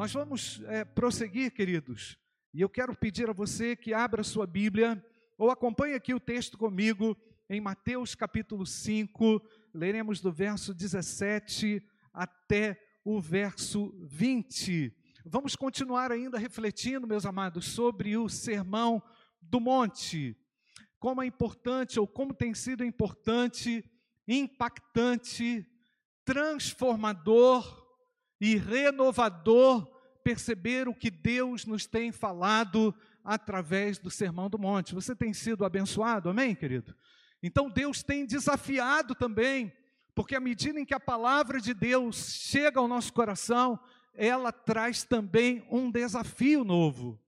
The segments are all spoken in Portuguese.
Nós vamos é, prosseguir, queridos, e eu quero pedir a você que abra sua Bíblia ou acompanhe aqui o texto comigo em Mateus capítulo 5, leremos do verso 17 até o verso 20. Vamos continuar ainda refletindo, meus amados, sobre o sermão do monte. Como é importante, ou como tem sido importante, impactante, transformador e renovador perceber o que Deus nos tem falado através do Sermão do Monte. Você tem sido abençoado, amém, querido? Então Deus tem desafiado também, porque à medida em que a palavra de Deus chega ao nosso coração, ela traz também um desafio novo.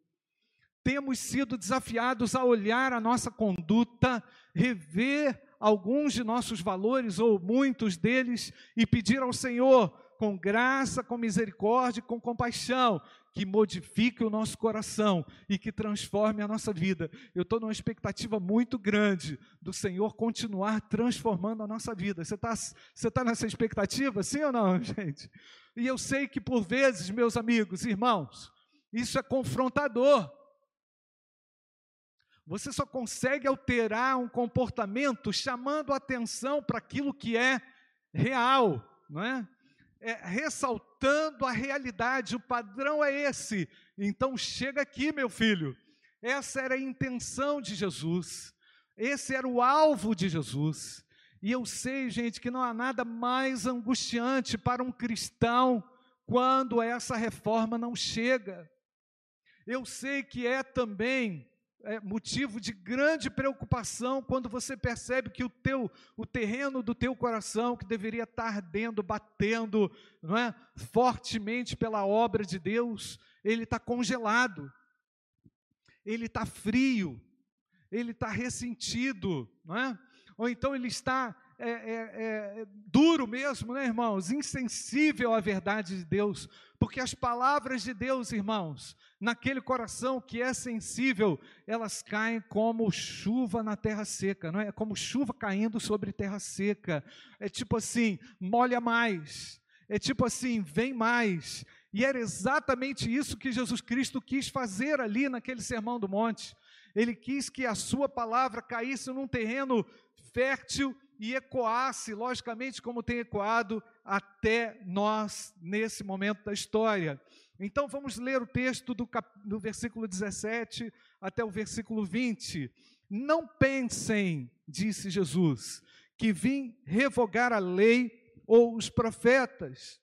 Temos sido desafiados a olhar a nossa conduta, rever alguns de nossos valores ou muitos deles e pedir ao Senhor com graça, com misericórdia, com compaixão, que modifique o nosso coração e que transforme a nossa vida. Eu estou numa expectativa muito grande do Senhor continuar transformando a nossa vida. Você está você tá nessa expectativa, sim ou não, gente? E eu sei que por vezes, meus amigos, irmãos, isso é confrontador. Você só consegue alterar um comportamento chamando atenção para aquilo que é real, não é? É, ressaltando a realidade, o padrão é esse. Então chega aqui, meu filho. Essa era a intenção de Jesus, esse era o alvo de Jesus. E eu sei, gente, que não há nada mais angustiante para um cristão quando essa reforma não chega. Eu sei que é também é, motivo de grande preocupação quando você percebe que o teu, o terreno do teu coração, que deveria estar ardendo, batendo, não é, fortemente pela obra de Deus, ele está congelado, ele está frio, ele está ressentido, não é? Ou então ele está é, é, é, duro mesmo, né, irmãos? Insensível à verdade de Deus, porque as palavras de Deus, irmãos, naquele coração que é sensível, elas caem como chuva na terra seca, não é? é como chuva caindo sobre terra seca. É tipo assim, molha mais. É tipo assim, vem mais. E era exatamente isso que Jesus Cristo quis fazer ali naquele sermão do monte. Ele quis que a sua palavra caísse num terreno fértil e ecoasse, logicamente, como tem ecoado até nós nesse momento da história. Então vamos ler o texto do, cap... do versículo 17 até o versículo 20. Não pensem, disse Jesus, que vim revogar a lei ou os profetas.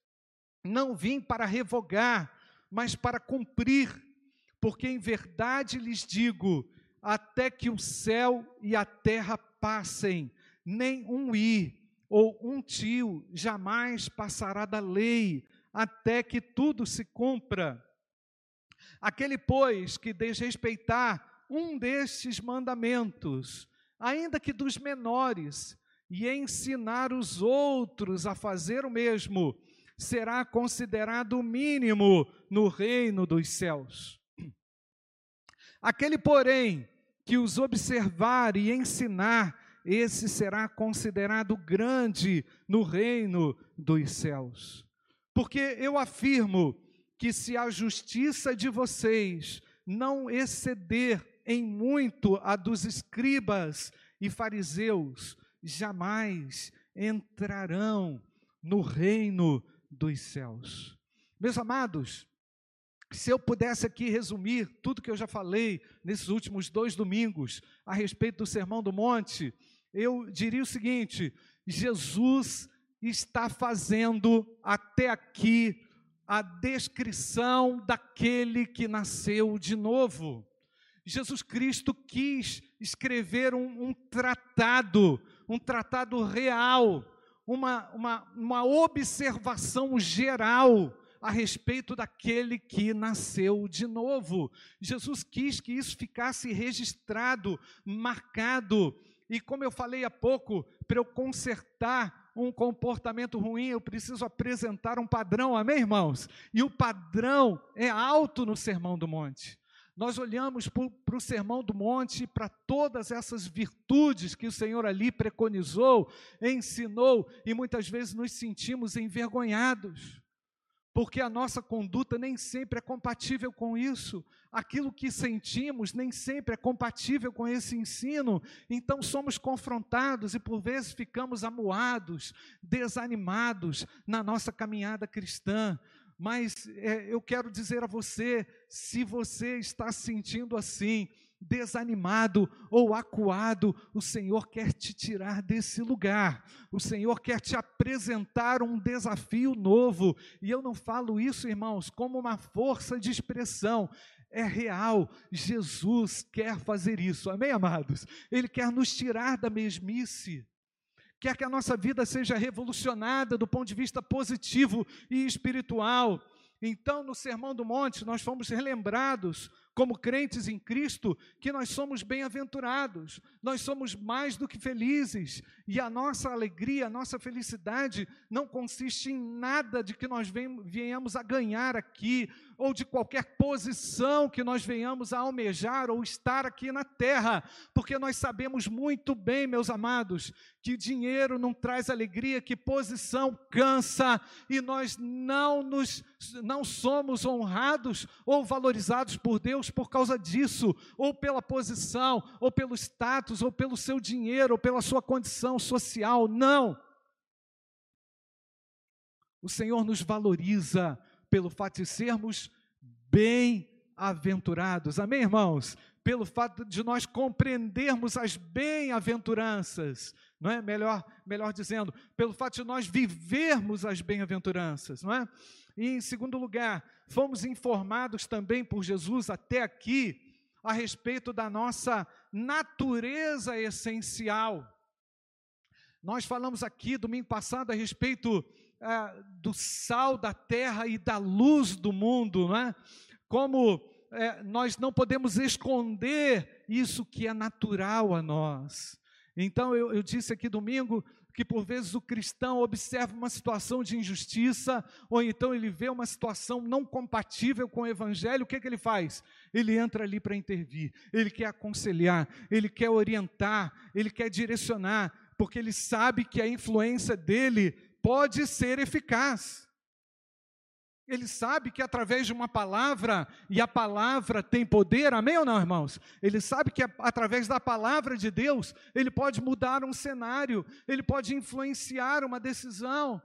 Não vim para revogar, mas para cumprir, porque em verdade lhes digo, até que o céu e a terra passem, nem um i ou um tio jamais passará da lei, até que tudo se cumpra. Aquele, pois, que desrespeitar um destes mandamentos, ainda que dos menores, e ensinar os outros a fazer o mesmo, será considerado o mínimo no reino dos céus. Aquele, porém, que os observar e ensinar, esse será considerado grande no reino dos céus. Porque eu afirmo que se a justiça de vocês não exceder em muito a dos escribas e fariseus, jamais entrarão no reino dos céus. Meus amados, se eu pudesse aqui resumir tudo que eu já falei nesses últimos dois domingos a respeito do Sermão do Monte, eu diria o seguinte: Jesus está fazendo até aqui a descrição daquele que nasceu de novo. Jesus Cristo quis escrever um, um tratado, um tratado real, uma, uma, uma observação geral a respeito daquele que nasceu de novo. Jesus quis que isso ficasse registrado, marcado. E como eu falei há pouco, para eu consertar um comportamento ruim, eu preciso apresentar um padrão, amém, irmãos? E o padrão é alto no Sermão do Monte. Nós olhamos para o Sermão do Monte, para todas essas virtudes que o Senhor ali preconizou, ensinou, e muitas vezes nos sentimos envergonhados porque a nossa conduta nem sempre é compatível com isso. Aquilo que sentimos nem sempre é compatível com esse ensino. Então somos confrontados e por vezes ficamos amuados, desanimados na nossa caminhada cristã. Mas é, eu quero dizer a você: se você está sentindo assim, desanimado ou acuado, o Senhor quer te tirar desse lugar. O Senhor quer te apresentar um desafio novo. E eu não falo isso, irmãos, como uma força de expressão. É real, Jesus quer fazer isso, amém, amados? Ele quer nos tirar da mesmice, quer que a nossa vida seja revolucionada do ponto de vista positivo e espiritual. Então, no Sermão do Monte, nós fomos relembrados como crentes em Cristo, que nós somos bem-aventurados, nós somos mais do que felizes, e a nossa alegria, a nossa felicidade não consiste em nada de que nós venhamos a ganhar aqui, ou de qualquer posição que nós venhamos a almejar ou estar aqui na terra, porque nós sabemos muito bem, meus amados, que dinheiro não traz alegria, que posição cansa, e nós não nos não somos honrados ou valorizados por Deus por causa disso, ou pela posição, ou pelo status, ou pelo seu dinheiro, ou pela sua condição social. Não. O Senhor nos valoriza pelo fato de sermos bem-aventurados. Amém, irmãos? Pelo fato de nós compreendermos as bem-aventuranças, não é? Melhor, melhor dizendo, pelo fato de nós vivermos as bem-aventuranças, não é? E em segundo lugar, fomos informados também por Jesus até aqui a respeito da nossa natureza essencial. Nós falamos aqui domingo passado a respeito é, do sal da terra e da luz do mundo, não é? Como é, nós não podemos esconder isso que é natural a nós. Então, eu, eu disse aqui domingo que por vezes o cristão observa uma situação de injustiça, ou então ele vê uma situação não compatível com o evangelho, o que, que ele faz? Ele entra ali para intervir, ele quer aconselhar, ele quer orientar, ele quer direcionar, porque ele sabe que a influência dele pode ser eficaz. Ele sabe que através de uma palavra, e a palavra tem poder, amém ou não, irmãos? Ele sabe que através da palavra de Deus, ele pode mudar um cenário, ele pode influenciar uma decisão.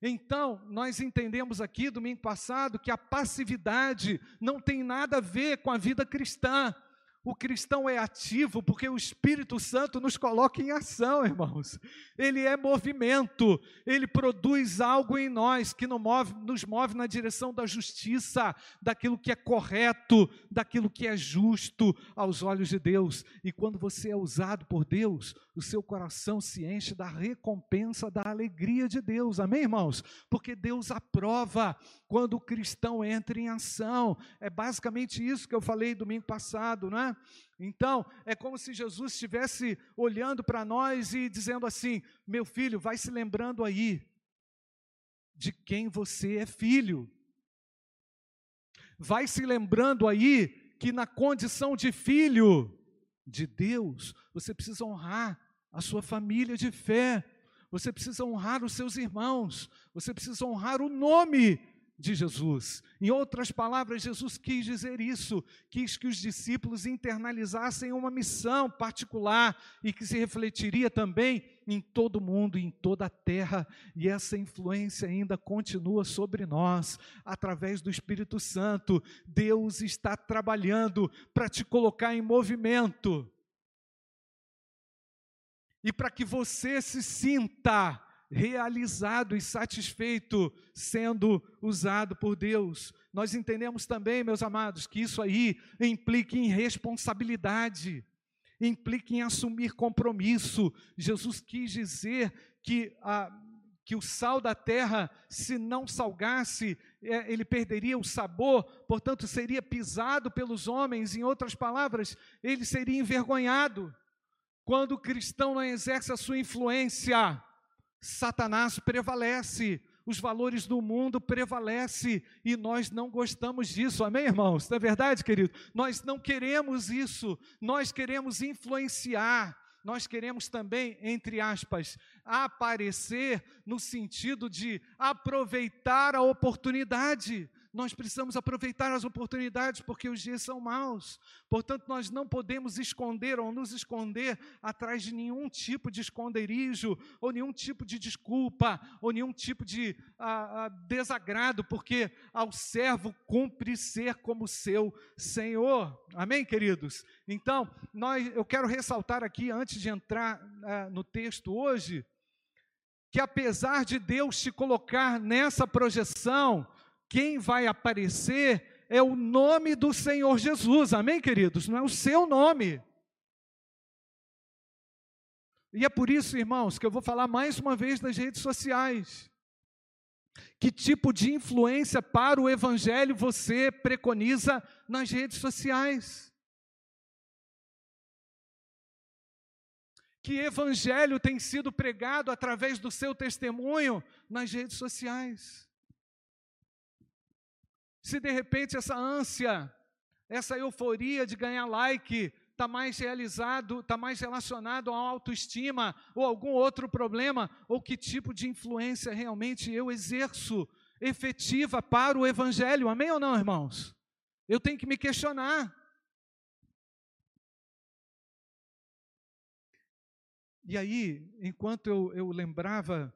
Então, nós entendemos aqui, domingo passado, que a passividade não tem nada a ver com a vida cristã. O cristão é ativo porque o Espírito Santo nos coloca em ação, irmãos. Ele é movimento, ele produz algo em nós que nos move, nos move na direção da justiça, daquilo que é correto, daquilo que é justo aos olhos de Deus. E quando você é usado por Deus, o seu coração se enche da recompensa da alegria de Deus. Amém, irmãos? Porque Deus aprova quando o cristão entra em ação. É basicamente isso que eu falei domingo passado, não é? Então, é como se Jesus estivesse olhando para nós e dizendo assim: meu filho, vai se lembrando aí de quem você é filho. Vai se lembrando aí que na condição de filho de Deus, você precisa honrar a sua família de fé, você precisa honrar os seus irmãos, você precisa honrar o nome de Jesus. Em outras palavras, Jesus quis dizer isso, quis que os discípulos internalizassem uma missão particular e que se refletiria também em todo o mundo, em toda a terra, e essa influência ainda continua sobre nós, através do Espírito Santo. Deus está trabalhando para te colocar em movimento. E para que você se sinta realizado e satisfeito sendo usado por Deus. Nós entendemos também, meus amados, que isso aí implica em responsabilidade, implica em assumir compromisso. Jesus quis dizer que a que o sal da terra, se não salgasse, é, ele perderia o sabor, portanto, seria pisado pelos homens, em outras palavras, ele seria envergonhado. Quando o cristão não exerce a sua influência, Satanás prevalece, os valores do mundo prevalecem e nós não gostamos disso, amém, irmãos? Não é verdade, querido? Nós não queremos isso, nós queremos influenciar, nós queremos também, entre aspas, aparecer no sentido de aproveitar a oportunidade. Nós precisamos aproveitar as oportunidades porque os dias são maus. Portanto, nós não podemos esconder ou nos esconder atrás de nenhum tipo de esconderijo, ou nenhum tipo de desculpa, ou nenhum tipo de ah, ah, desagrado, porque ao servo cumpre ser como seu Senhor. Amém, queridos? Então, nós, eu quero ressaltar aqui, antes de entrar ah, no texto hoje, que apesar de Deus te colocar nessa projeção, quem vai aparecer é o nome do Senhor Jesus, amém, queridos? Não é o seu nome. E é por isso, irmãos, que eu vou falar mais uma vez das redes sociais. Que tipo de influência para o Evangelho você preconiza nas redes sociais? Que Evangelho tem sido pregado através do seu testemunho nas redes sociais? Se de repente essa ânsia, essa euforia de ganhar like está mais realizado, está mais relacionado à autoestima ou algum outro problema, ou que tipo de influência realmente eu exerço efetiva para o evangelho, amém ou não, irmãos? Eu tenho que me questionar. E aí, enquanto eu, eu lembrava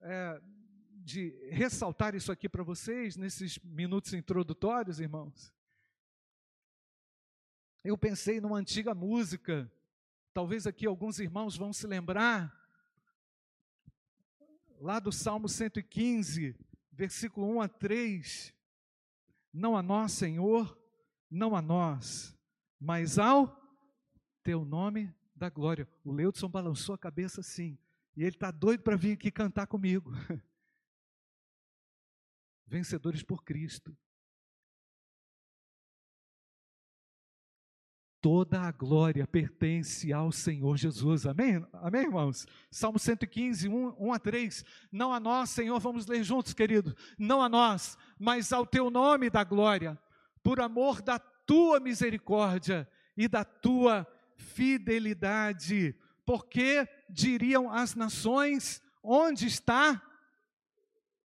é, de ressaltar isso aqui para vocês, nesses minutos introdutórios, irmãos. Eu pensei numa antiga música, talvez aqui alguns irmãos vão se lembrar, lá do Salmo 115, versículo 1 a 3. Não a nós, Senhor, não a nós, mas ao teu nome da glória. O Leudson balançou a cabeça assim, e ele está doido para vir aqui cantar comigo. vencedores por Cristo. Toda a glória pertence ao Senhor Jesus. Amém? Amém, irmãos? Salmo 115, 1, 1 a 3. Não a nós, Senhor, vamos ler juntos, querido. Não a nós, mas ao teu nome da glória, por amor da tua misericórdia e da tua fidelidade. Porque diriam as nações: onde está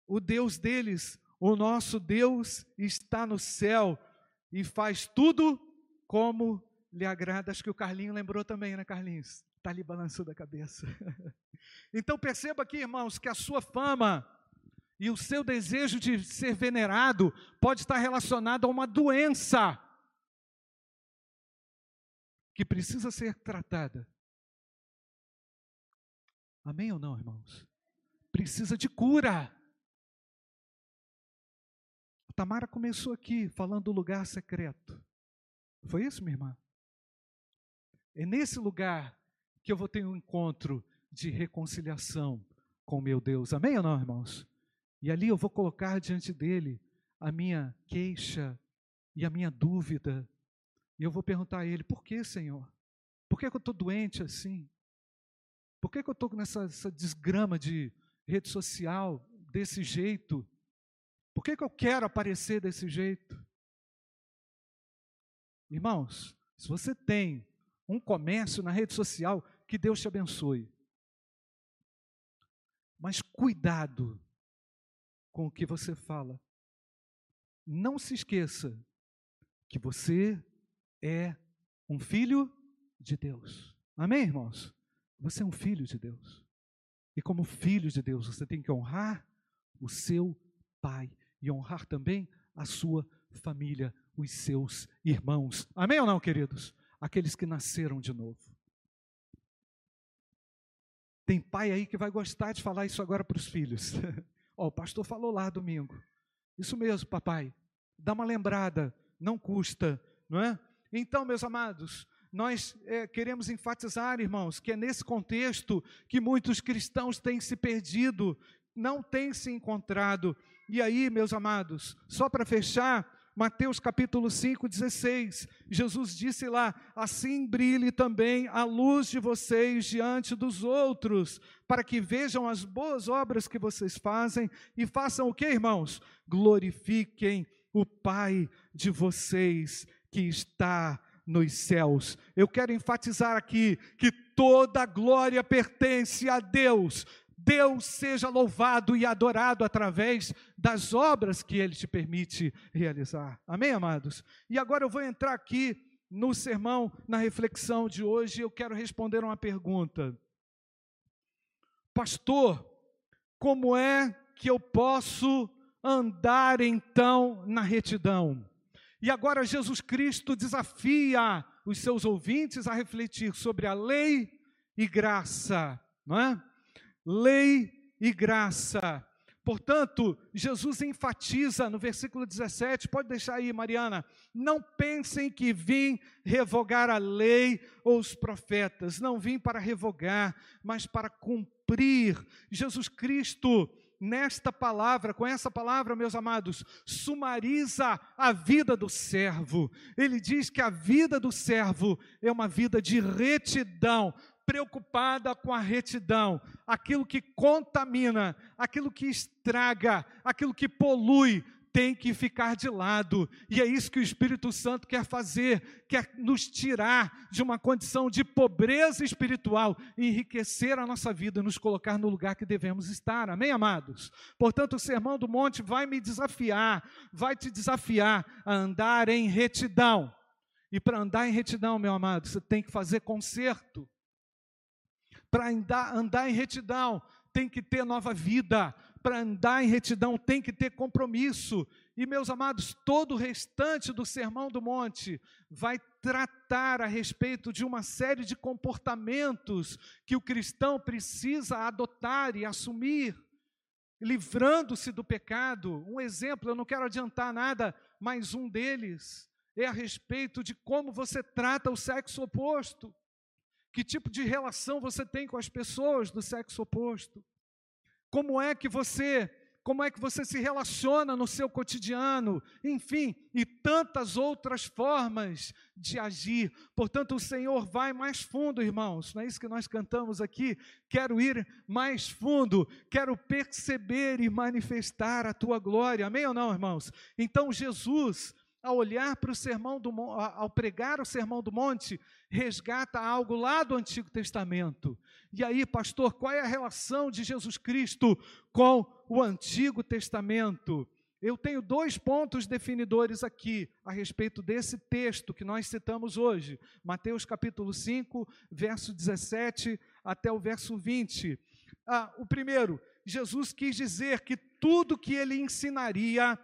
o Deus deles? O nosso Deus está no céu e faz tudo como lhe agrada. Acho que o Carlinho lembrou também, né, Carlinhos? Está ali balançando a cabeça. então perceba aqui, irmãos, que a sua fama e o seu desejo de ser venerado pode estar relacionado a uma doença que precisa ser tratada. Amém ou não, irmãos? Precisa de cura. Tamara começou aqui falando do lugar secreto. Foi isso, minha irmã? É nesse lugar que eu vou ter um encontro de reconciliação com meu Deus. Amém ou não, irmãos? E ali eu vou colocar diante dele a minha queixa e a minha dúvida. E eu vou perguntar a ele: por que, Senhor? Por que, que eu estou doente assim? Por que, que eu estou nessa desgrama de rede social desse jeito? Por que, que eu quero aparecer desse jeito? Irmãos, se você tem um comércio na rede social, que Deus te abençoe. Mas cuidado com o que você fala. Não se esqueça que você é um filho de Deus. Amém, irmãos? Você é um filho de Deus. E como filho de Deus, você tem que honrar o seu pai e honrar também a sua família, os seus irmãos. Amém ou não, queridos? Aqueles que nasceram de novo. Tem pai aí que vai gostar de falar isso agora para os filhos. Oh, o pastor falou lá domingo. Isso mesmo, papai. Dá uma lembrada, não custa, não é? Então, meus amados, nós é, queremos enfatizar, irmãos, que é nesse contexto que muitos cristãos têm se perdido, não têm se encontrado. E aí, meus amados, só para fechar, Mateus capítulo 5, 16, Jesus disse lá: Assim brilhe também a luz de vocês diante dos outros, para que vejam as boas obras que vocês fazem e façam o que, irmãos? Glorifiquem o Pai de vocês que está nos céus. Eu quero enfatizar aqui que toda glória pertence a Deus. Deus seja louvado e adorado através das obras que Ele te permite realizar. Amém, amados? E agora eu vou entrar aqui no sermão, na reflexão de hoje, eu quero responder uma pergunta. Pastor, como é que eu posso andar então na retidão? E agora Jesus Cristo desafia os seus ouvintes a refletir sobre a lei e graça, não é? Lei e graça. Portanto, Jesus enfatiza no versículo 17, pode deixar aí, Mariana, não pensem que vim revogar a lei ou os profetas, não vim para revogar, mas para cumprir. Jesus Cristo nesta palavra, com essa palavra, meus amados, sumariza a vida do servo. Ele diz que a vida do servo é uma vida de retidão, preocupada com a retidão, aquilo que contamina, aquilo que estraga, aquilo que polui, tem que ficar de lado, e é isso que o Espírito Santo quer fazer, quer nos tirar de uma condição de pobreza espiritual, enriquecer a nossa vida, nos colocar no lugar que devemos estar, amém, amados? Portanto, o Sermão do Monte vai me desafiar, vai te desafiar a andar em retidão, e para andar em retidão, meu amado, você tem que fazer conserto, para andar, andar em retidão, tem que ter nova vida, para andar em retidão tem que ter compromisso. E, meus amados, todo o restante do Sermão do Monte vai tratar a respeito de uma série de comportamentos que o cristão precisa adotar e assumir, livrando-se do pecado. Um exemplo, eu não quero adiantar nada, mas um deles é a respeito de como você trata o sexo oposto. Que tipo de relação você tem com as pessoas do sexo oposto? como é que você como é que você se relaciona no seu cotidiano, enfim, e tantas outras formas de agir. Portanto, o Senhor vai mais fundo, irmãos, não é isso que nós cantamos aqui? Quero ir mais fundo, quero perceber e manifestar a tua glória, amém ou não, irmãos? Então, Jesus, ao olhar para o sermão do ao pregar o sermão do monte, resgata algo lá do Antigo Testamento. E aí, pastor, qual é a relação de Jesus Cristo com o Antigo Testamento? Eu tenho dois pontos definidores aqui a respeito desse texto que nós citamos hoje, Mateus capítulo 5, verso 17 até o verso 20. Ah, o primeiro, Jesus quis dizer que tudo que ele ensinaria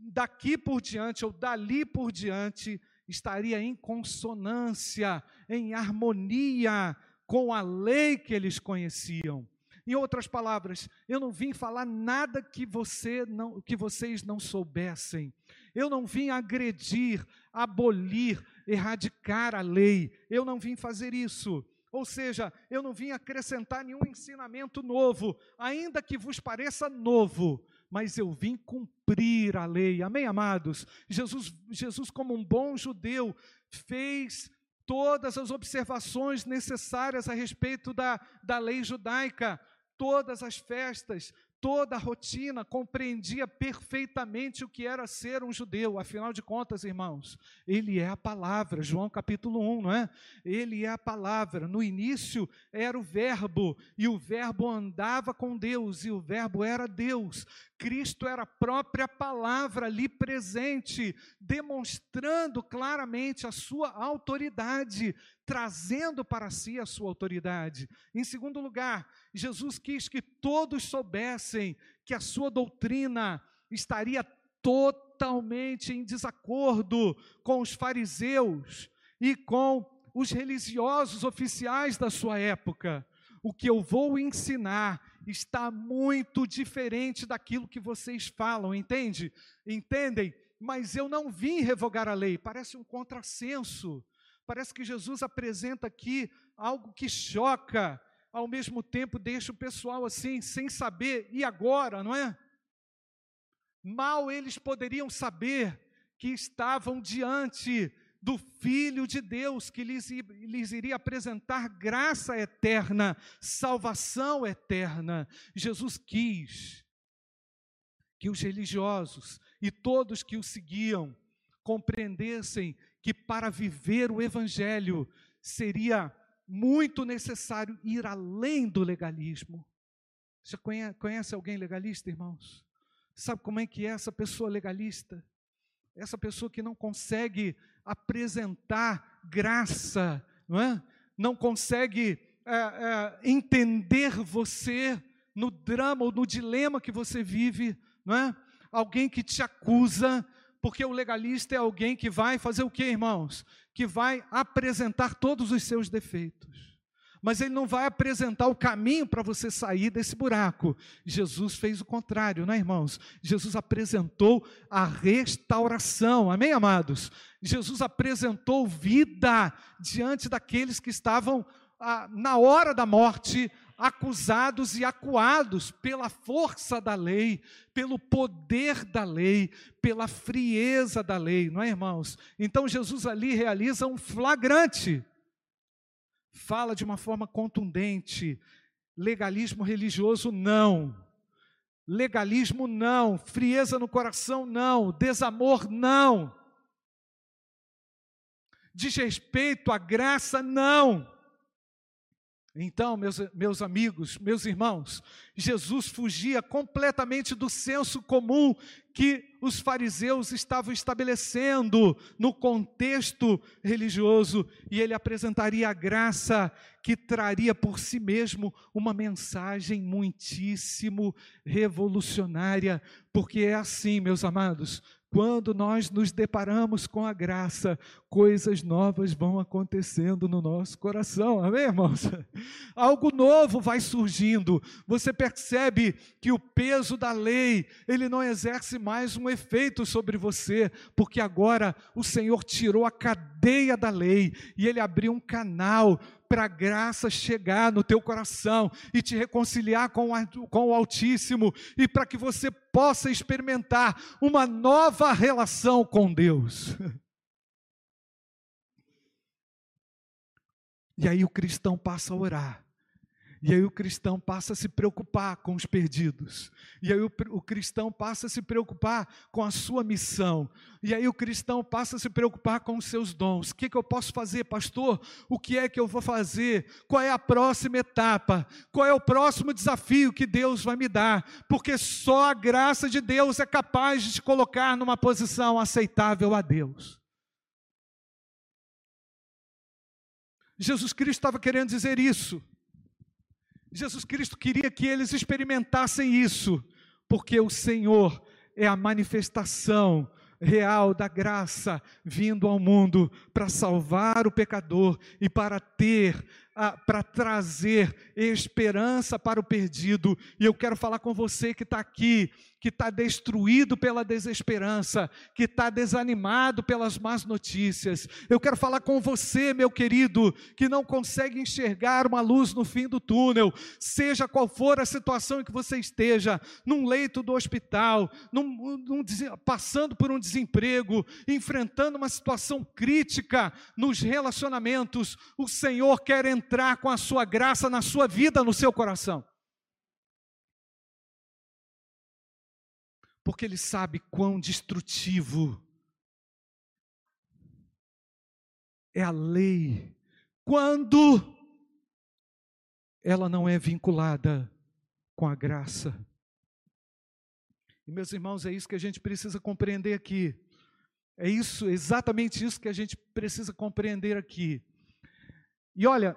daqui por diante ou dali por diante estaria em consonância, em harmonia com a lei que eles conheciam. Em outras palavras, eu não vim falar nada que, você não, que vocês não soubessem. Eu não vim agredir, abolir, erradicar a lei. Eu não vim fazer isso. Ou seja, eu não vim acrescentar nenhum ensinamento novo, ainda que vos pareça novo, mas eu vim cumprir a lei. Amém, amados? Jesus, Jesus como um bom judeu, fez todas as observações necessárias a respeito da, da lei judaica, todas as festas, toda a rotina, compreendia perfeitamente o que era ser um judeu. Afinal de contas, irmãos, ele é a palavra, João capítulo 1, não é? Ele é a palavra. No início era o Verbo, e o Verbo andava com Deus, e o Verbo era Deus. Cristo era a própria palavra ali presente, demonstrando claramente a sua autoridade, trazendo para si a sua autoridade. Em segundo lugar, Jesus quis que todos soubessem que a sua doutrina estaria totalmente em desacordo com os fariseus e com os religiosos oficiais da sua época. O que eu vou ensinar está muito diferente daquilo que vocês falam, entende? Entendem? Mas eu não vim revogar a lei, parece um contrassenso. Parece que Jesus apresenta aqui algo que choca, ao mesmo tempo deixa o pessoal assim, sem saber, e agora, não é? Mal eles poderiam saber que estavam diante do Filho de Deus, que lhes, lhes iria apresentar graça eterna, salvação eterna. Jesus quis que os religiosos e todos que o seguiam compreendessem que para viver o Evangelho seria muito necessário ir além do legalismo. Você conhece, alguém legalista, irmãos? Sabe como é que é essa pessoa legalista? Essa pessoa que não consegue apresentar graça, não é? Não consegue é, é, entender você no drama ou no dilema que você vive, não é? Alguém que te acusa, porque o legalista é alguém que vai fazer o que, irmãos? Que vai apresentar todos os seus defeitos. Mas ele não vai apresentar o caminho para você sair desse buraco. Jesus fez o contrário, não é, irmãos? Jesus apresentou a restauração, amém, amados? Jesus apresentou vida diante daqueles que estavam ah, na hora da morte, acusados e acuados pela força da lei, pelo poder da lei, pela frieza da lei, não é, irmãos? Então Jesus ali realiza um flagrante, fala de uma forma contundente: legalismo religioso não. Legalismo não, frieza no coração não, desamor não, desrespeito à graça não. Então, meus, meus amigos, meus irmãos, Jesus fugia completamente do senso comum que os fariseus estavam estabelecendo no contexto religioso, e ele apresentaria a graça que traria por si mesmo uma mensagem muitíssimo revolucionária, porque é assim, meus amados, quando nós nos deparamos com a graça, coisas novas vão acontecendo no nosso coração, amém, irmãos? Algo novo vai surgindo. Você percebe que o peso da lei, ele não exerce mais um efeito sobre você, porque agora o Senhor tirou a cadeia da lei e ele abriu um canal para a graça chegar no teu coração e te reconciliar com com o Altíssimo e para que você possa experimentar uma nova relação com Deus. E aí o cristão passa a orar. E aí o cristão passa a se preocupar com os perdidos. E aí o, o, cristão passa a se preocupar com a sua missão. E aí o cristão passa a se preocupar com os seus dons. O que, que eu posso fazer, pastor? O que é que eu vou fazer? Qual é a próxima etapa? Qual é o próximo desafio que Deus vai me dar? Porque só a graça de Deus é capaz de te colocar numa posição aceitável a Deus. Jesus Cristo estava querendo dizer isso. Jesus Cristo queria que eles experimentassem isso, porque o Senhor é a manifestação real da graça vindo ao mundo para salvar o pecador e para ter para trazer esperança para o perdido. E eu quero falar com você que está aqui, que está destruído pela desesperança, que está desanimado pelas más notícias. Eu quero falar com você, meu querido, que não consegue enxergar uma luz no fim do túnel, seja qual for a situação em que você esteja, num leito do hospital, num, num, passando por um desemprego, enfrentando uma situação crítica nos relacionamentos, o Senhor quer entrar com a sua graça na sua vida, no seu coração. Porque Ele sabe quão destrutivo é a lei quando ela não é vinculada com a graça. E meus irmãos, é isso que a gente precisa compreender aqui. É isso, exatamente isso que a gente precisa compreender aqui. E olha,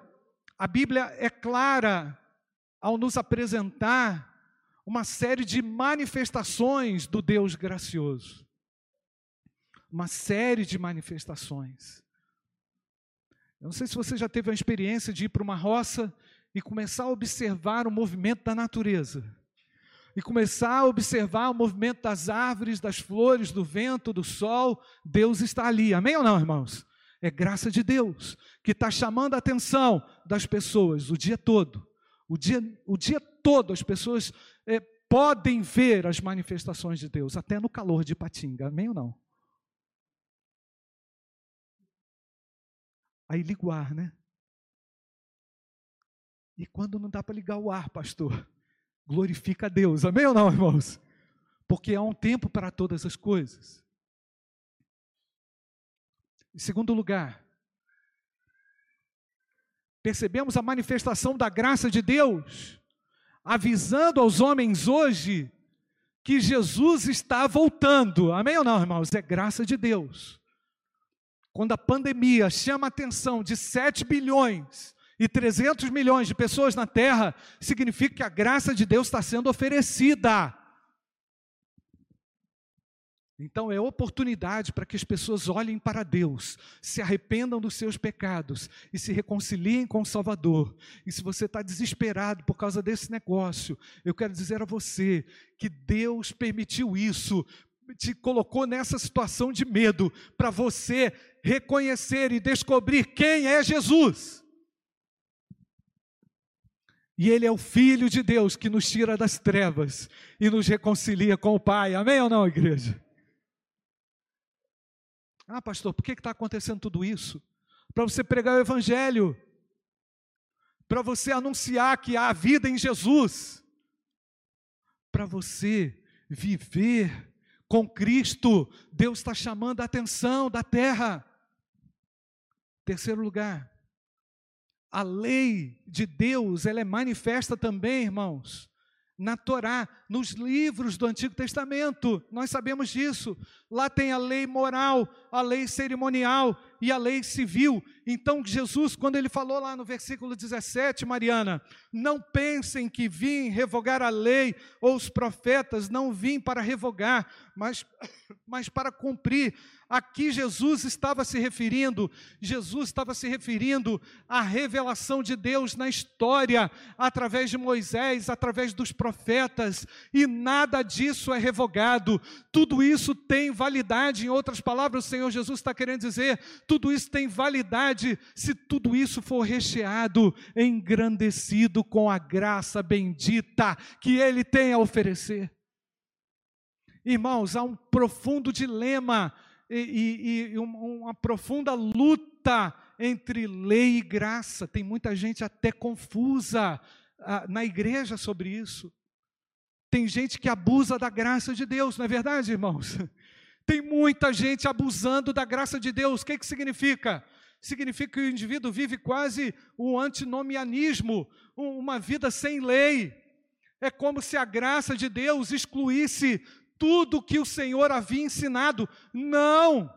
a Bíblia é clara ao nos apresentar uma série de manifestações do Deus gracioso. Uma série de manifestações. Eu não sei se você já teve a experiência de ir para uma roça e começar a observar o movimento da natureza. E começar a observar o movimento das árvores, das flores, do vento, do sol. Deus está ali. Amém ou não, irmãos? É graça de Deus que está chamando a atenção das pessoas o dia todo. O dia, o dia todo as pessoas é, podem ver as manifestações de Deus, até no calor de Patinga. Amém ou não? Aí liga o ar, né? E quando não dá para ligar o ar, pastor, glorifica a Deus. Amém ou não, irmãos? Porque há um tempo para todas as coisas. Em segundo lugar, percebemos a manifestação da graça de Deus, avisando aos homens hoje que Jesus está voltando. Amém ou não, irmãos? É graça de Deus. Quando a pandemia chama a atenção de 7 bilhões e 300 milhões de pessoas na terra, significa que a graça de Deus está sendo oferecida. Então é oportunidade para que as pessoas olhem para Deus, se arrependam dos seus pecados e se reconciliem com o Salvador. E se você está desesperado por causa desse negócio, eu quero dizer a você que Deus permitiu isso, te colocou nessa situação de medo, para você reconhecer e descobrir quem é Jesus. E Ele é o Filho de Deus que nos tira das trevas e nos reconcilia com o Pai. Amém ou não, igreja? Ah, pastor, por que está acontecendo tudo isso? Para você pregar o Evangelho, para você anunciar que há vida em Jesus, para você viver com Cristo, Deus está chamando a atenção da terra. Terceiro lugar, a lei de Deus, ela é manifesta também, irmãos, na Torá, nos livros do Antigo Testamento, nós sabemos disso. Lá tem a lei moral, a lei cerimonial e a lei civil. Então, Jesus, quando ele falou lá no versículo 17, Mariana, não pensem que vim revogar a lei ou os profetas, não vim para revogar, mas, mas para cumprir. Aqui Jesus estava se referindo, Jesus estava se referindo à revelação de Deus na história, através de Moisés, através dos profetas, e nada disso é revogado, tudo isso tem validade, em outras palavras, o Senhor Jesus está querendo dizer, tudo isso tem validade se tudo isso for recheado, engrandecido com a graça bendita que Ele tem a oferecer. Irmãos, há um profundo dilema e, e, uma profunda luta entre lei e graça. Tem muita gente até confusa ah, na igreja sobre isso. Tem gente que abusa da graça de Deus, não é verdade, irmãos? Tem muita gente abusando da graça de Deus. O que, que significa? Significa que o indivíduo vive quase o antinomianismo, uma vida sem lei. É como se a graça de Deus excluísse tudo que o Senhor havia ensinado. Não!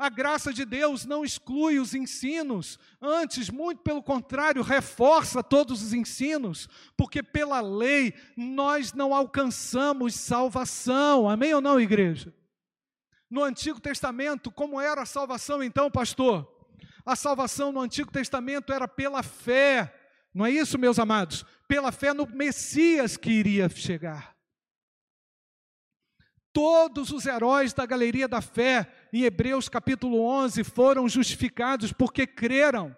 A graça de Deus não exclui os ensinos, antes, muito pelo contrário, reforça todos os ensinos, porque pela lei nós não alcançamos salvação. Amém ou não, igreja? No Antigo Testamento, como era a salvação então, pastor? A salvação no Antigo Testamento era pela fé, não é isso, meus amados? Pela fé no Messias que iria chegar. Todos os heróis da galeria da fé, em Hebreus capítulo 11, foram justificados porque creram.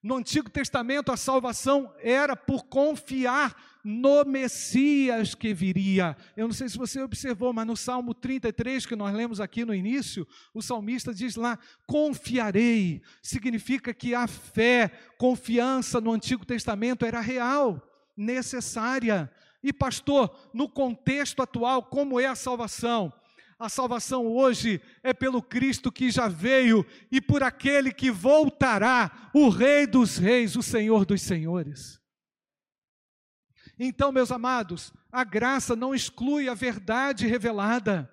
No Antigo Testamento, a salvação era por confiar no Messias que viria. Eu não sei se você observou, mas no Salmo 33, que nós lemos aqui no início, o salmista diz lá: confiarei. Significa que a fé, confiança no Antigo Testamento era real, necessária. E, pastor, no contexto atual, como é a salvação? A salvação hoje é pelo Cristo que já veio e por aquele que voltará, o Rei dos Reis, o Senhor dos Senhores. Então, meus amados, a graça não exclui a verdade revelada,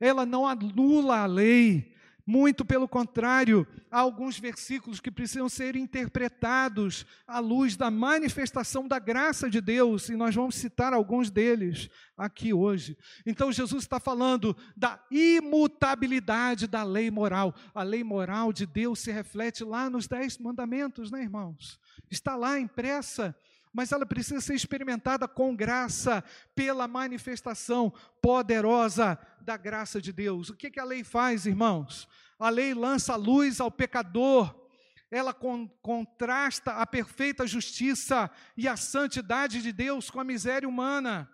ela não anula a lei, muito pelo contrário, há alguns versículos que precisam ser interpretados à luz da manifestação da graça de Deus, e nós vamos citar alguns deles aqui hoje. Então, Jesus está falando da imutabilidade da lei moral. A lei moral de Deus se reflete lá nos Dez Mandamentos, né, irmãos? Está lá impressa mas ela precisa ser experimentada com graça, pela manifestação poderosa da graça de Deus. O que, que a lei faz, irmãos? A lei lança luz ao pecador, ela con contrasta a perfeita justiça e a santidade de Deus com a miséria humana.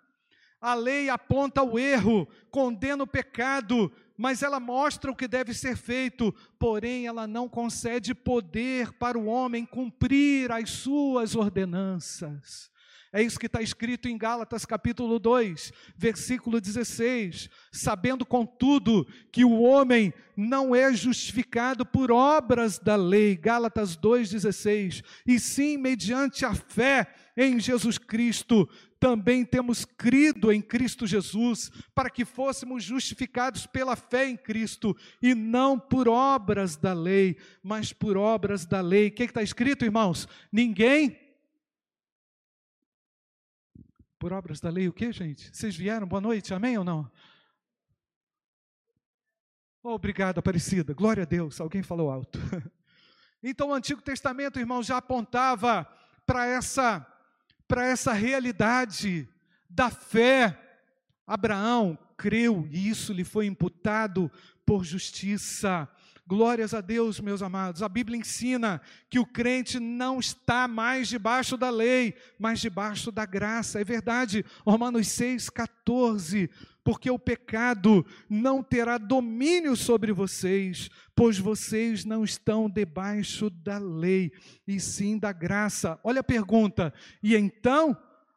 A lei aponta o erro, condena o pecado, mas ela mostra o que deve ser feito, porém ela não concede poder para o homem cumprir as suas ordenanças. É isso que está escrito em Gálatas capítulo 2, versículo 16. Sabendo, contudo, que o homem não é justificado por obras da lei, Gálatas 2,16, e sim mediante a fé em Jesus Cristo. Também temos crido em Cristo Jesus, para que fôssemos justificados pela fé em Cristo, e não por obras da lei, mas por obras da lei. O que está escrito, irmãos? Ninguém por obras da lei, o que, gente? Vocês vieram? Boa noite, amém ou não? Obrigado, Aparecida. Glória a Deus. Alguém falou alto. Então, o Antigo Testamento, irmão, já apontava para essa, para essa realidade da fé. Abraão creu e isso lhe foi imputado por justiça. Glórias a Deus, meus amados. A Bíblia ensina que o crente não está mais debaixo da lei, mas debaixo da graça. É verdade, Romanos 6, 14. Porque o pecado não terá domínio sobre vocês, pois vocês não estão debaixo da lei, e sim da graça. Olha a pergunta: e então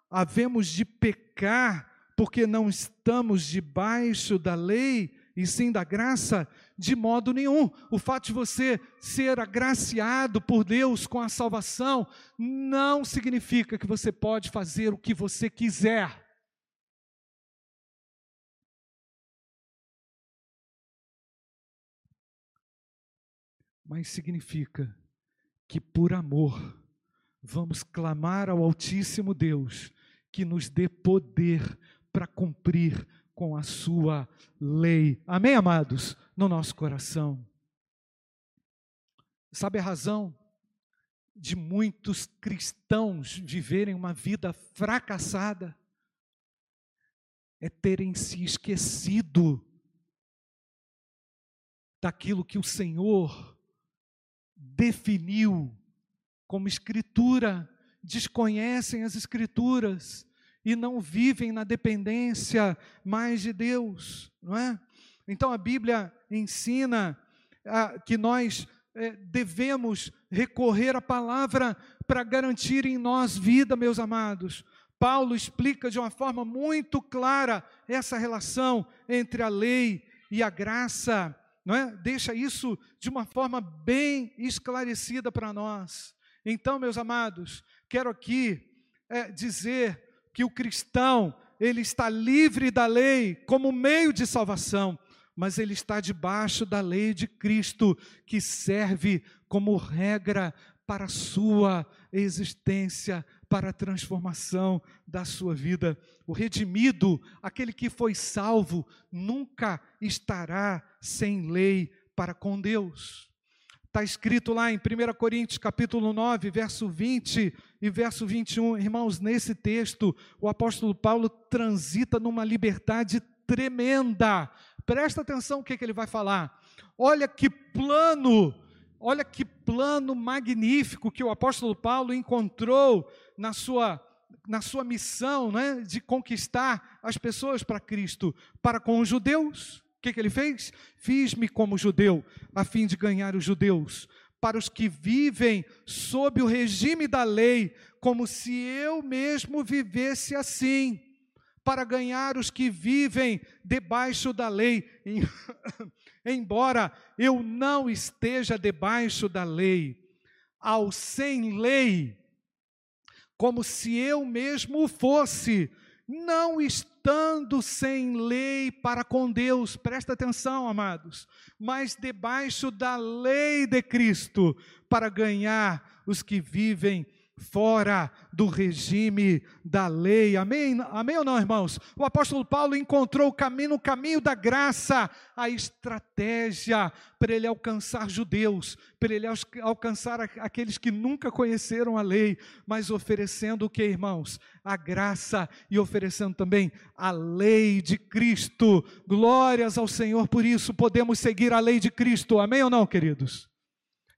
havemos de pecar porque não estamos debaixo da lei? e sim da graça, de modo nenhum. O fato de você ser agraciado por Deus com a salvação não significa que você pode fazer o que você quiser. Mas significa que por amor vamos clamar ao Altíssimo Deus que nos dê poder para cumprir com a sua lei. Amém, amados? No nosso coração. Sabe a razão de muitos cristãos viverem uma vida fracassada? É terem se esquecido daquilo que o Senhor definiu como Escritura, desconhecem as Escrituras e não vivem na dependência mais de Deus, não é? Então a Bíblia ensina ah, que nós eh, devemos recorrer à palavra para garantir em nós vida, meus amados. Paulo explica de uma forma muito clara essa relação entre a lei e a graça, não é? Deixa isso de uma forma bem esclarecida para nós. Então, meus amados, quero aqui é, dizer que o cristão, ele está livre da lei como meio de salvação, mas ele está debaixo da lei de Cristo, que serve como regra para a sua existência, para a transformação da sua vida. O redimido, aquele que foi salvo, nunca estará sem lei para com Deus. Está escrito lá em 1 Coríntios capítulo 9, verso 20 e verso 21. Irmãos, nesse texto, o apóstolo Paulo transita numa liberdade tremenda. Presta atenção o que, que ele vai falar. Olha que plano, olha que plano magnífico que o apóstolo Paulo encontrou na sua na sua missão né, de conquistar as pessoas para Cristo, para com os judeus o que, que ele fez? Fiz-me como judeu, a fim de ganhar os judeus. Para os que vivem sob o regime da lei, como se eu mesmo vivesse assim, para ganhar os que vivem debaixo da lei. Embora eu não esteja debaixo da lei, ao sem lei, como se eu mesmo fosse, não estando sem lei para com Deus, presta atenção, amados, mas debaixo da lei de Cristo, para ganhar os que vivem fora do regime da lei. Amém? Amém ou não, irmãos? O apóstolo Paulo encontrou o caminho, o caminho da graça, a estratégia para ele alcançar judeus, para ele alcançar aqueles que nunca conheceram a lei, mas oferecendo o que, irmãos? A graça e oferecendo também a lei de Cristo. Glórias ao Senhor por isso, podemos seguir a lei de Cristo. Amém ou não, queridos?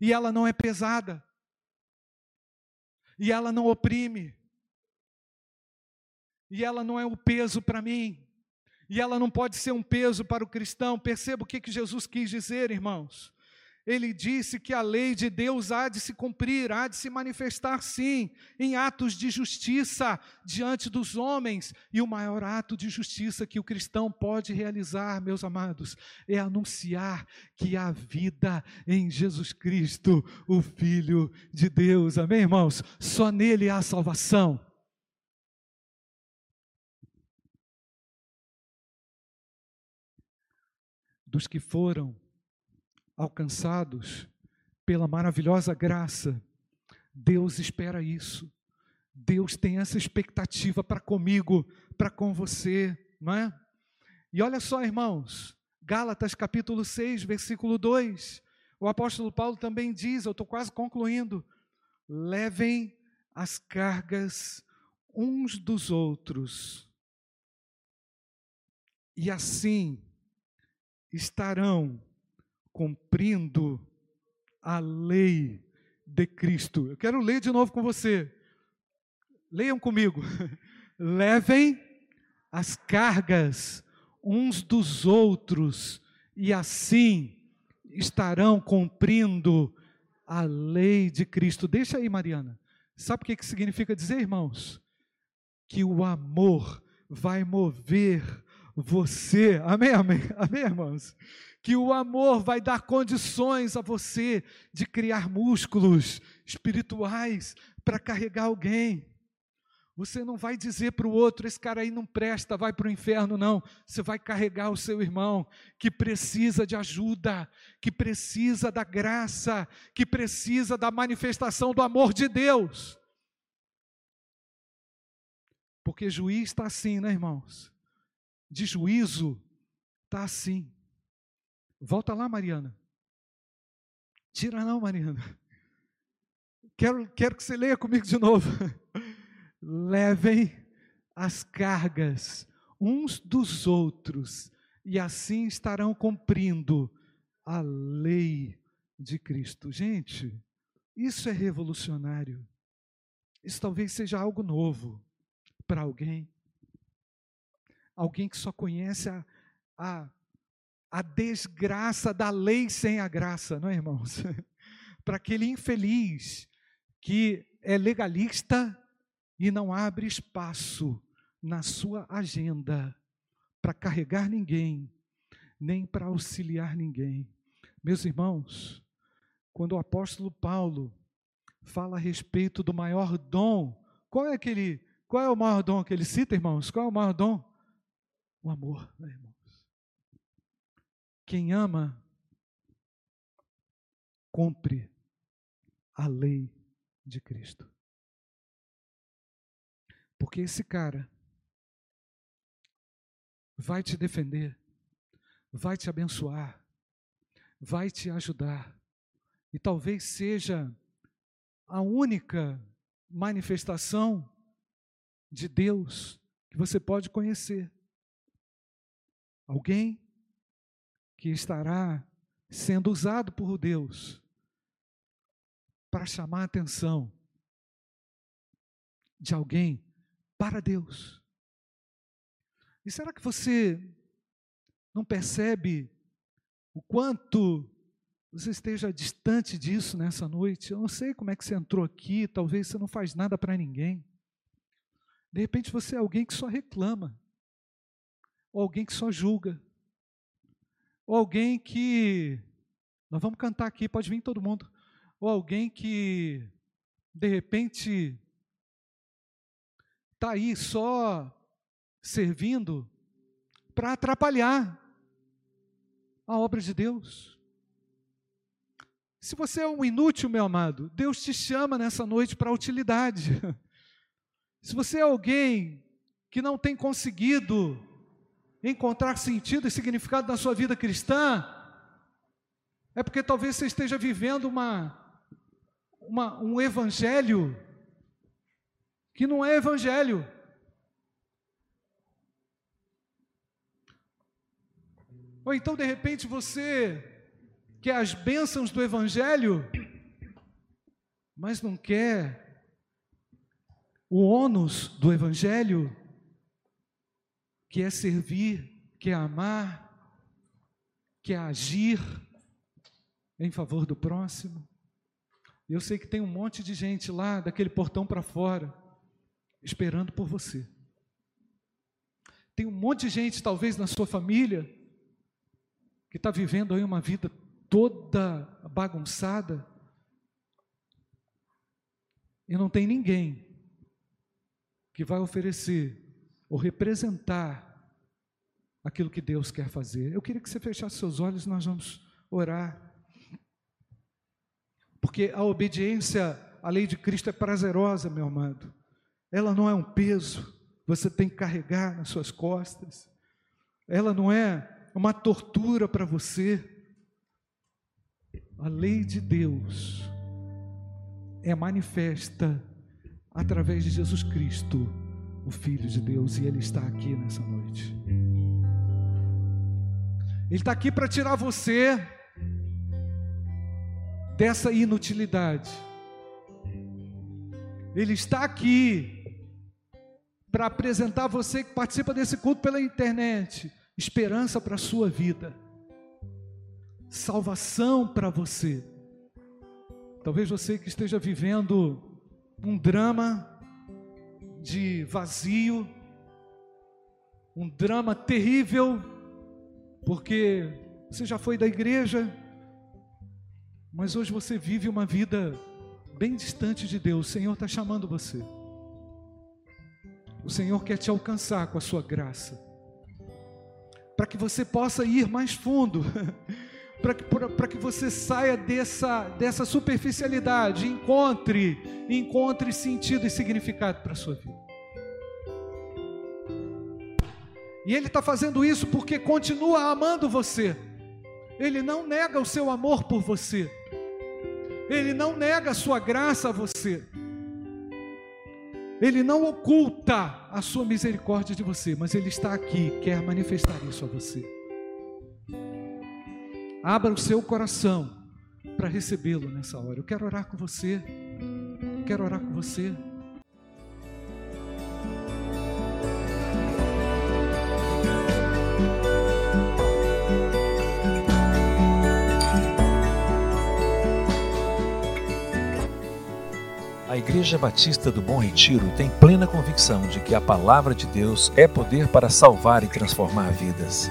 E ela não é pesada e ela não oprime, e ela não é um peso para mim, e ela não pode ser um peso para o cristão. Perceba o que, que Jesus quis dizer, irmãos. Ele disse que a lei de Deus há de se cumprir, há de se manifestar, sim, em atos de justiça diante dos homens. E o maior ato de justiça que o cristão pode realizar, meus amados, é anunciar que há vida em Jesus Cristo, o Filho de Deus. Amém, irmãos? Só nele há salvação. Dos que foram alcançados pela maravilhosa graça. Deus espera isso. Deus tem essa expectativa para comigo, para com você, não é? E olha só, irmãos, Gálatas capítulo 6, versículo 2. O apóstolo Paulo também diz, eu estou quase concluindo: levem as cargas uns dos outros, e assim estarão cumprindo a lei de Cristo. Eu quero ler de novo com você. Leiam comigo. Levem as cargas uns dos outros e assim estarão cumprindo a lei de Cristo. Deixa aí, Mariana. Sabe o que, que significa dizer, irmãos? Que o amor vai mover você. Amém, amém, amém, irmãos? que o amor vai dar condições a você de criar músculos espirituais para carregar alguém. Você não vai dizer para o outro, esse cara aí não presta, vai para o inferno, não. Você vai carregar o seu irmão que precisa de ajuda, que precisa da graça, que precisa da manifestação do amor de Deus. Porque juiz está assim, né, irmãos? De juízo está assim. Volta lá, Mariana. Tira não, Mariana. Quero, quero que você leia comigo de novo. Levem as cargas uns dos outros, e assim estarão cumprindo a lei de Cristo. Gente, isso é revolucionário. Isso talvez seja algo novo para alguém. Alguém que só conhece a, a a desgraça da lei sem a graça, não é, irmãos? Para aquele infeliz que é legalista e não abre espaço na sua agenda para carregar ninguém, nem para auxiliar ninguém. Meus irmãos, quando o apóstolo Paulo fala a respeito do maior dom, qual é aquele, qual é o maior dom que ele cita, irmãos? Qual é o maior dom? O amor, né, irmão? Quem ama, cumpre a lei de Cristo. Porque esse cara vai te defender, vai te abençoar, vai te ajudar. E talvez seja a única manifestação de Deus que você pode conhecer. Alguém que estará sendo usado por Deus para chamar a atenção de alguém para Deus. E será que você não percebe o quanto você esteja distante disso nessa noite? Eu não sei como é que você entrou aqui, talvez você não faz nada para ninguém. De repente você é alguém que só reclama, ou alguém que só julga, ou alguém que. Nós vamos cantar aqui, pode vir todo mundo. Ou alguém que, de repente, está aí só servindo para atrapalhar a obra de Deus. Se você é um inútil, meu amado, Deus te chama nessa noite para a utilidade. Se você é alguém que não tem conseguido encontrar sentido e significado na sua vida cristã, é porque talvez você esteja vivendo uma, uma, um evangelho que não é evangelho. Ou então, de repente, você quer as bênçãos do evangelho, mas não quer o ônus do evangelho que é servir, que é amar, que é agir em favor do próximo. Eu sei que tem um monte de gente lá, daquele portão para fora, esperando por você. Tem um monte de gente, talvez na sua família, que está vivendo aí uma vida toda bagunçada, e não tem ninguém que vai oferecer ou representar aquilo que Deus quer fazer. Eu queria que você fechasse seus olhos, nós vamos orar. Porque a obediência à lei de Cristo é prazerosa, meu amado. Ela não é um peso, você tem que carregar nas suas costas. Ela não é uma tortura para você. A lei de Deus é manifesta através de Jesus Cristo, o Filho de Deus, e Ele está aqui nessa noite. Ele está aqui para tirar você dessa inutilidade. Ele está aqui para apresentar você que participa desse culto pela internet, esperança para a sua vida, salvação para você. Talvez você que esteja vivendo um drama de vazio, um drama terrível, porque você já foi da igreja, mas hoje você vive uma vida bem distante de Deus. O Senhor está chamando você. O Senhor quer te alcançar com a sua graça, para que você possa ir mais fundo, para que, que você saia dessa, dessa superficialidade, encontre, encontre sentido e significado para a sua vida. E Ele está fazendo isso porque continua amando você. Ele não nega o seu amor por você. Ele não nega a sua graça a você. Ele não oculta a sua misericórdia de você, mas Ele está aqui, quer manifestar isso a você. Abra o seu coração para recebê-lo nessa hora. Eu quero orar com você. Eu quero orar com você. A Igreja Batista do Bom Retiro tem plena convicção de que a palavra de Deus é poder para salvar e transformar vidas.